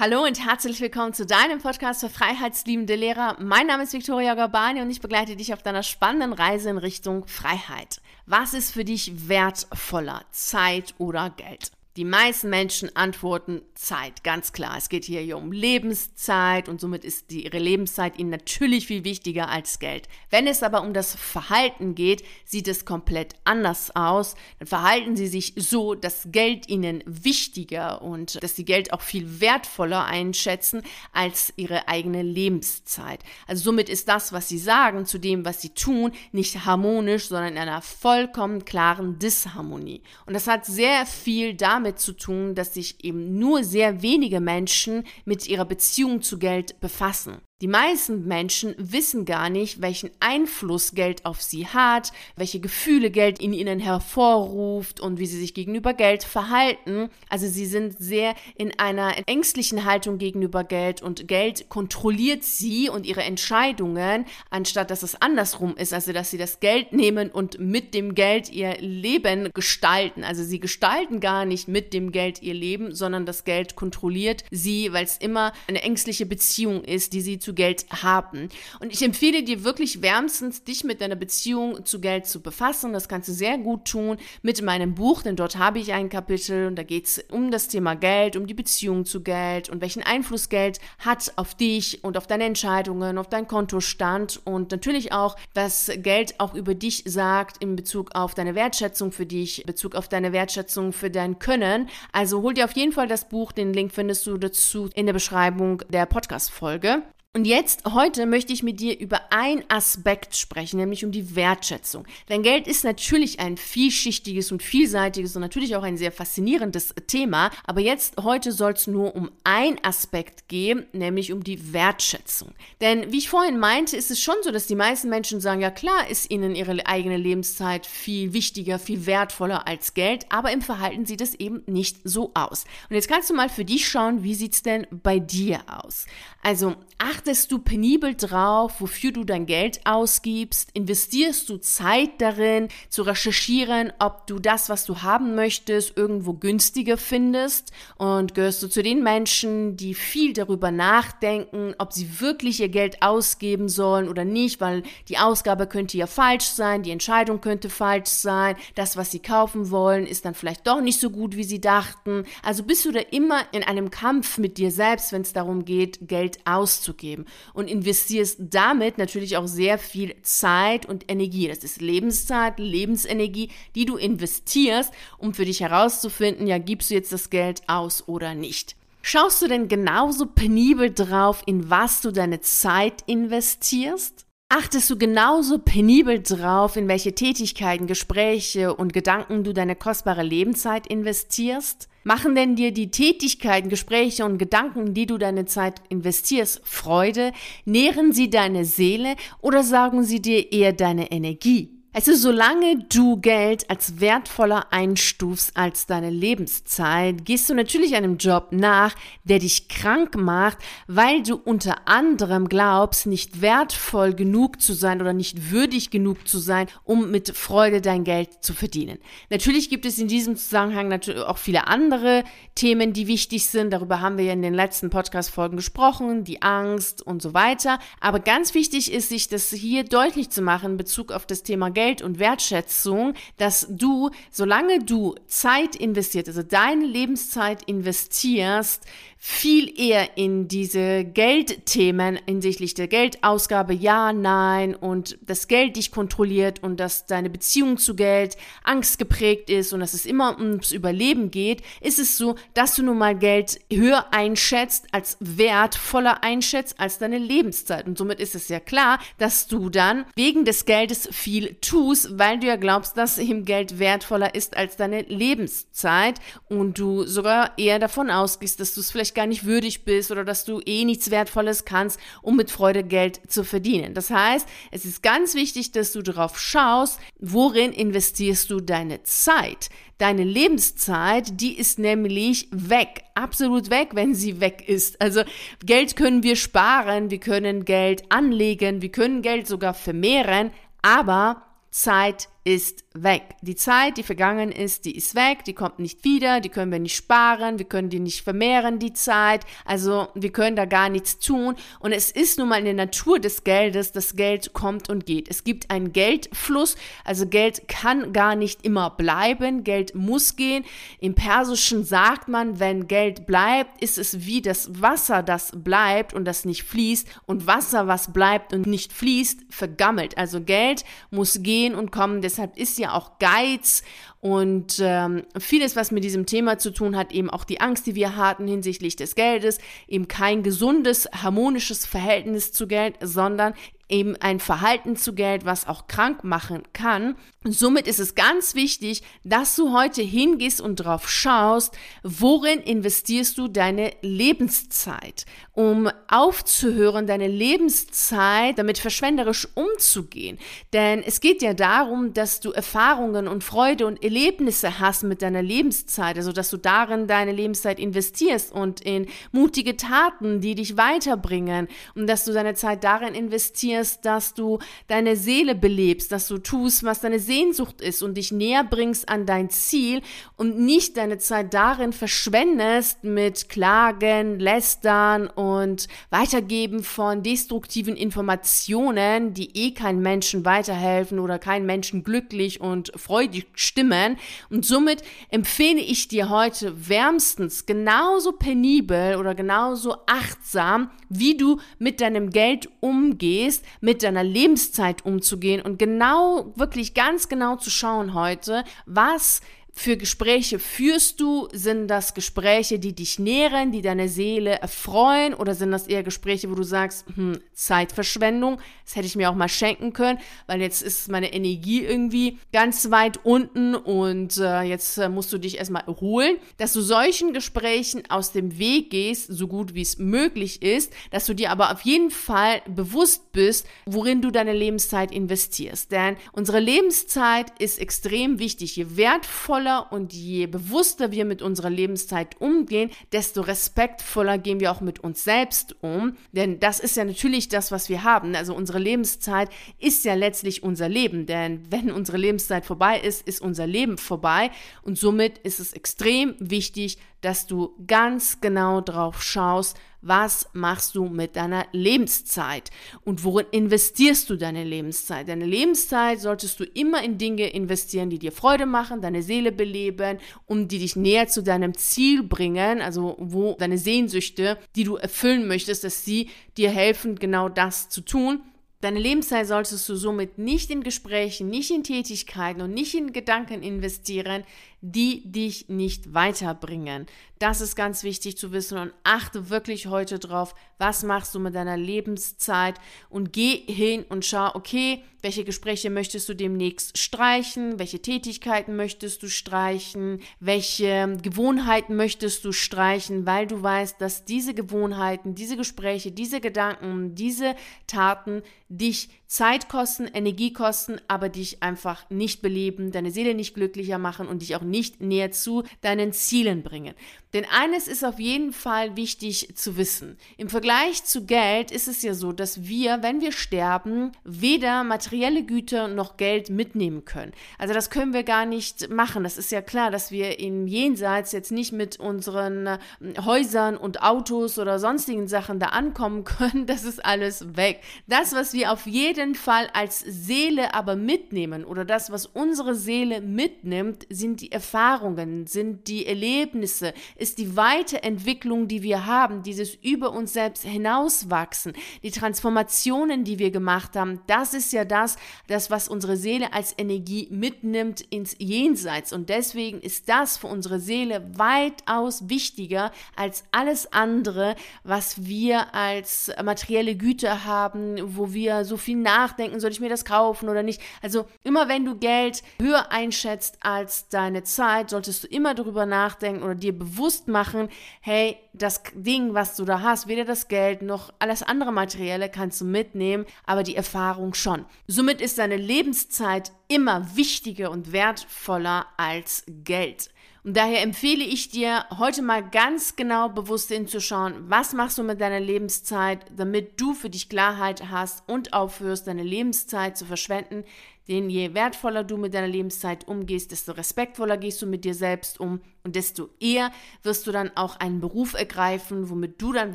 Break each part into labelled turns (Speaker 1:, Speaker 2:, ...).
Speaker 1: Hallo und herzlich willkommen zu deinem Podcast für freiheitsliebende Lehrer. Mein Name ist Viktoria Gabani und ich begleite dich auf deiner spannenden Reise in Richtung Freiheit. Was ist für dich wertvoller, Zeit oder Geld? Die meisten Menschen antworten Zeit, ganz klar. Es geht hier um Lebenszeit und somit ist die, ihre Lebenszeit ihnen natürlich viel wichtiger als Geld. Wenn es aber um das Verhalten geht, sieht es komplett anders aus. Dann verhalten sie sich so, dass Geld ihnen wichtiger und dass sie Geld auch viel wertvoller einschätzen als ihre eigene Lebenszeit. Also somit ist das, was sie sagen, zu dem, was sie tun, nicht harmonisch, sondern in einer vollkommen klaren Disharmonie. Und das hat sehr viel damit damit zu tun, dass sich eben nur sehr wenige Menschen mit ihrer Beziehung zu Geld befassen. Die meisten Menschen wissen gar nicht, welchen Einfluss Geld auf sie hat, welche Gefühle Geld in ihnen hervorruft und wie sie sich gegenüber Geld verhalten. Also sie sind sehr in einer ängstlichen Haltung gegenüber Geld und Geld kontrolliert sie und ihre Entscheidungen, anstatt dass es andersrum ist, also dass sie das Geld nehmen und mit dem Geld ihr Leben gestalten. Also sie gestalten gar nicht mit dem Geld ihr Leben, sondern das Geld kontrolliert sie, weil es immer eine ängstliche Beziehung ist, die sie zu zu Geld haben. Und ich empfehle dir wirklich wärmstens, dich mit deiner Beziehung zu Geld zu befassen. Das kannst du sehr gut tun mit meinem Buch, denn dort habe ich ein Kapitel und da geht es um das Thema Geld, um die Beziehung zu Geld und welchen Einfluss Geld hat auf dich und auf deine Entscheidungen, auf deinen Kontostand und natürlich auch, was Geld auch über dich sagt in Bezug auf deine Wertschätzung für dich, in Bezug auf deine Wertschätzung für dein Können. Also hol dir auf jeden Fall das Buch, den Link findest du dazu in der Beschreibung der Podcast-Folge. Und jetzt, heute möchte ich mit dir über ein Aspekt sprechen, nämlich um die Wertschätzung. Denn Geld ist natürlich ein vielschichtiges und vielseitiges und natürlich auch ein sehr faszinierendes Thema. Aber jetzt, heute soll es nur um ein Aspekt gehen, nämlich um die Wertschätzung. Denn wie ich vorhin meinte, ist es schon so, dass die meisten Menschen sagen, ja klar ist ihnen ihre eigene Lebenszeit viel wichtiger, viel wertvoller als Geld, aber im Verhalten sieht es eben nicht so aus. Und jetzt kannst du mal für dich schauen, wie sieht's denn bei dir aus? Also, achtest du penibel drauf, wofür du dein Geld ausgibst? Investierst du Zeit darin, zu recherchieren, ob du das, was du haben möchtest, irgendwo günstiger findest? Und gehörst du zu den Menschen, die viel darüber nachdenken, ob sie wirklich ihr Geld ausgeben sollen oder nicht, weil die Ausgabe könnte ja falsch sein, die Entscheidung könnte falsch sein, das, was sie kaufen wollen, ist dann vielleicht doch nicht so gut, wie sie dachten. Also bist du da immer in einem Kampf mit dir selbst, wenn es darum geht, Geld auszugeben ausgeben und investierst damit natürlich auch sehr viel Zeit und Energie. Das ist Lebenszeit, Lebensenergie, die du investierst, um für dich herauszufinden, ja, gibst du jetzt das Geld aus oder nicht. Schaust du denn genauso penibel drauf, in was du deine Zeit investierst? Achtest du genauso penibel drauf, in welche Tätigkeiten, Gespräche und Gedanken du deine kostbare Lebenszeit investierst? Machen denn dir die Tätigkeiten, Gespräche und Gedanken, die du deine Zeit investierst, Freude? Nähren sie deine Seele oder sagen sie dir eher deine Energie? Also solange du Geld als wertvoller einstufst als deine Lebenszeit, gehst du natürlich einem Job nach, der dich krank macht, weil du unter anderem glaubst, nicht wertvoll genug zu sein oder nicht würdig genug zu sein, um mit Freude dein Geld zu verdienen. Natürlich gibt es in diesem Zusammenhang natürlich auch viele andere Themen, die wichtig sind. Darüber haben wir ja in den letzten Podcast-Folgen gesprochen, die Angst und so weiter. Aber ganz wichtig ist, sich das hier deutlich zu machen in Bezug auf das Thema Geld Geld und Wertschätzung, dass du, solange du Zeit investiert, also deine Lebenszeit investierst, viel eher in diese Geldthemen hinsichtlich der Geldausgabe, ja, nein, und das Geld dich kontrolliert und dass deine Beziehung zu Geld Angst geprägt ist und dass es immer ums Überleben geht, ist es so, dass du nun mal Geld höher einschätzt, als wertvoller einschätzt als deine Lebenszeit. Und somit ist es ja klar, dass du dann wegen des Geldes viel tust, weil du ja glaubst, dass eben Geld wertvoller ist als deine Lebenszeit und du sogar eher davon ausgehst, dass du es vielleicht vielleicht gar nicht würdig bist oder dass du eh nichts Wertvolles kannst, um mit Freude Geld zu verdienen. Das heißt, es ist ganz wichtig, dass du darauf schaust, worin investierst du deine Zeit. Deine Lebenszeit, die ist nämlich weg, absolut weg, wenn sie weg ist. Also Geld können wir sparen, wir können Geld anlegen, wir können Geld sogar vermehren, aber Zeit ist weg. Die Zeit, die vergangen ist, die ist weg, die kommt nicht wieder, die können wir nicht sparen, wir können die nicht vermehren, die Zeit. Also wir können da gar nichts tun. Und es ist nun mal in der Natur des Geldes, das Geld kommt und geht. Es gibt einen Geldfluss, also Geld kann gar nicht immer bleiben, Geld muss gehen. Im Persischen sagt man, wenn Geld bleibt, ist es wie das Wasser, das bleibt und das nicht fließt. Und Wasser, was bleibt und nicht fließt, vergammelt. Also Geld muss gehen und kommen. Deshalb ist ja auch Geiz und ähm, vieles, was mit diesem Thema zu tun hat, eben auch die Angst, die wir hatten hinsichtlich des Geldes, eben kein gesundes, harmonisches Verhältnis zu Geld, sondern eben ein Verhalten zu Geld, was auch krank machen kann. Somit ist es ganz wichtig, dass du heute hingehst und drauf schaust, worin investierst du deine Lebenszeit, um aufzuhören, deine Lebenszeit damit verschwenderisch umzugehen. Denn es geht ja darum, dass du Erfahrungen und Freude und Erlebnisse hast mit deiner Lebenszeit, also dass du darin deine Lebenszeit investierst und in mutige Taten, die dich weiterbringen und dass du deine Zeit darin investierst, dass du deine Seele belebst, dass du tust, was deine Sehnsucht ist und dich näher bringst an dein Ziel und nicht deine Zeit darin verschwendest mit Klagen, Lästern und Weitergeben von destruktiven Informationen, die eh keinen Menschen weiterhelfen oder keinen Menschen glücklich und freudig stimmen. Und somit empfehle ich dir heute wärmstens genauso penibel oder genauso achtsam, wie du mit deinem Geld umgehst, mit deiner Lebenszeit umzugehen und genau, wirklich ganz genau zu schauen heute, was für Gespräche führst du? Sind das Gespräche, die dich nähren, die deine Seele erfreuen? Oder sind das eher Gespräche, wo du sagst, hm, Zeitverschwendung, das hätte ich mir auch mal schenken können, weil jetzt ist meine Energie irgendwie ganz weit unten und äh, jetzt äh, musst du dich erstmal erholen. Dass du solchen Gesprächen aus dem Weg gehst, so gut wie es möglich ist, dass du dir aber auf jeden Fall bewusst bist, worin du deine Lebenszeit investierst. Denn unsere Lebenszeit ist extrem wichtig. Je wertvoller respektvoller und je bewusster wir mit unserer Lebenszeit umgehen, desto respektvoller gehen wir auch mit uns selbst um. Denn das ist ja natürlich das, was wir haben. Also unsere Lebenszeit ist ja letztlich unser Leben. Denn wenn unsere Lebenszeit vorbei ist, ist unser Leben vorbei. Und somit ist es extrem wichtig, dass du ganz genau drauf schaust, was machst du mit deiner Lebenszeit und worin investierst du deine Lebenszeit. Deine Lebenszeit solltest du immer in Dinge investieren, die dir Freude machen, deine Seele beleben und die dich näher zu deinem Ziel bringen, also wo deine Sehnsüchte, die du erfüllen möchtest, dass sie dir helfen, genau das zu tun. Deine Lebenszeit solltest du somit nicht in Gesprächen, nicht in Tätigkeiten und nicht in Gedanken investieren, die dich nicht weiterbringen. Das ist ganz wichtig zu wissen und achte wirklich heute drauf, was machst du mit deiner Lebenszeit und geh hin und schau, okay, welche Gespräche möchtest du demnächst streichen, welche Tätigkeiten möchtest du streichen, welche Gewohnheiten möchtest du streichen, weil du weißt, dass diese Gewohnheiten, diese Gespräche, diese Gedanken, diese Taten dich Zeit kosten, Energie kosten, aber dich einfach nicht beleben, deine Seele nicht glücklicher machen und dich auch nicht näher zu deinen Zielen bringen. Denn eines ist auf jeden Fall wichtig zu wissen. Im Vergleich zu Geld ist es ja so, dass wir, wenn wir sterben, weder materielle Güter noch Geld mitnehmen können. Also das können wir gar nicht machen. Das ist ja klar, dass wir im Jenseits jetzt nicht mit unseren äh, Häusern und Autos oder sonstigen Sachen da ankommen können. Das ist alles weg. Das, was wir auf jeden Fall als Seele aber mitnehmen oder das, was unsere Seele mitnimmt, sind die Erfahrungen, sind die Erlebnisse, ist die Weiterentwicklung, die wir haben, dieses über uns selbst hinauswachsen, die Transformationen, die wir gemacht haben, das ist ja das, das, was unsere Seele als Energie mitnimmt ins Jenseits. Und deswegen ist das für unsere Seele weitaus wichtiger als alles andere, was wir als materielle Güter haben, wo wir so viel nachdenken, soll ich mir das kaufen oder nicht. Also immer wenn du Geld höher einschätzt als deine Zeit, solltest du immer darüber nachdenken oder dir bewusst machen, hey, das Ding, was du da hast, weder das Geld noch alles andere Materielle kannst du mitnehmen, aber die Erfahrung schon. Somit ist deine Lebenszeit immer wichtiger und wertvoller als Geld. Und daher empfehle ich dir, heute mal ganz genau bewusst hinzuschauen, was machst du mit deiner Lebenszeit, damit du für dich Klarheit hast und aufhörst, deine Lebenszeit zu verschwenden, Denn je wertvoller du mit deiner Lebenszeit umgehst, desto respektvoller gehst du mit dir selbst um und desto eher wirst du dann auch einen Beruf ergreifen, womit du dann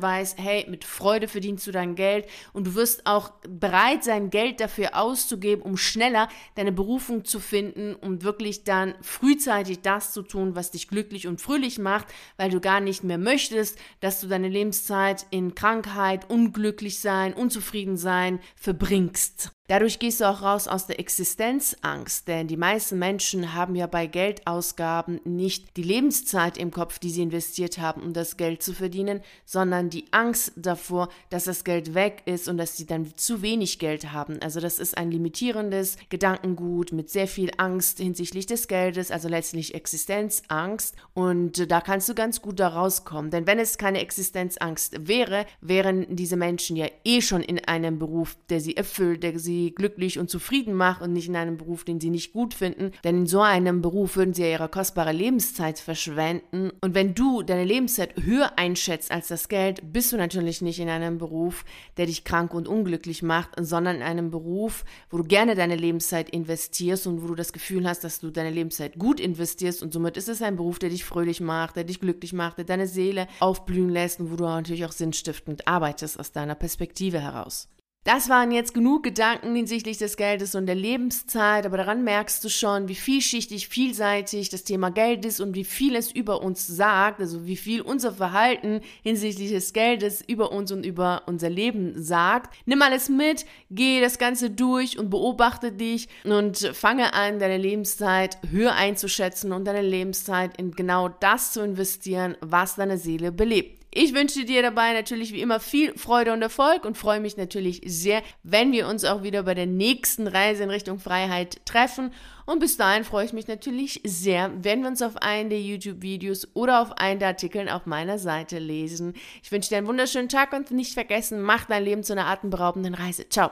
Speaker 1: weißt, hey, mit Freude verdienst du dein Geld und du wirst auch bereit sein, Geld dafür auszugeben, um schneller deine Berufung zu finden und wirklich dann frühzeitig das zu tun, was dich glücklich und fröhlich macht, weil du gar nicht mehr möchtest, dass du deine Lebenszeit in Krankheit, unglücklich sein, unzufrieden sein verbringst. Dadurch gehst du auch raus aus der Existenzangst, denn die meisten Menschen haben ja bei Geldausgaben nicht die Lebenszeit im Kopf, die sie investiert haben, um das Geld zu verdienen, sondern die Angst davor, dass das Geld weg ist und dass sie dann zu wenig Geld haben. Also das ist ein limitierendes Gedankengut mit sehr viel Angst hinsichtlich des Geldes, also letztlich Existenzangst und da kannst du ganz gut da rauskommen, denn wenn es keine Existenzangst wäre, wären diese Menschen ja eh schon in einem Beruf, der sie erfüllt, der sie sie glücklich und zufrieden macht und nicht in einem Beruf, den sie nicht gut finden. Denn in so einem Beruf würden sie ja ihre kostbare Lebenszeit verschwenden. Und wenn du deine Lebenszeit höher einschätzt als das Geld, bist du natürlich nicht in einem Beruf, der dich krank und unglücklich macht, sondern in einem Beruf, wo du gerne deine Lebenszeit investierst und wo du das Gefühl hast, dass du deine Lebenszeit gut investierst. Und somit ist es ein Beruf, der dich fröhlich macht, der dich glücklich macht, der deine Seele aufblühen lässt und wo du natürlich auch sinnstiftend arbeitest aus deiner Perspektive heraus. Das waren jetzt genug Gedanken hinsichtlich des Geldes und der Lebenszeit, aber daran merkst du schon, wie vielschichtig, vielseitig das Thema Geld ist und wie viel es über uns sagt, also wie viel unser Verhalten hinsichtlich des Geldes über uns und über unser Leben sagt. Nimm alles mit, geh das Ganze durch und beobachte dich und fange an, deine Lebenszeit höher einzuschätzen und deine Lebenszeit in genau das zu investieren, was deine Seele belebt. Ich wünsche dir dabei natürlich wie immer viel Freude und Erfolg und freue mich natürlich sehr, wenn wir uns auch wieder bei der nächsten Reise in Richtung Freiheit treffen. Und bis dahin freue ich mich natürlich sehr, wenn wir uns auf einen der YouTube-Videos oder auf einen der Artikeln auf meiner Seite lesen. Ich wünsche dir einen wunderschönen Tag und nicht vergessen, mach dein Leben zu einer atemberaubenden Reise. Ciao.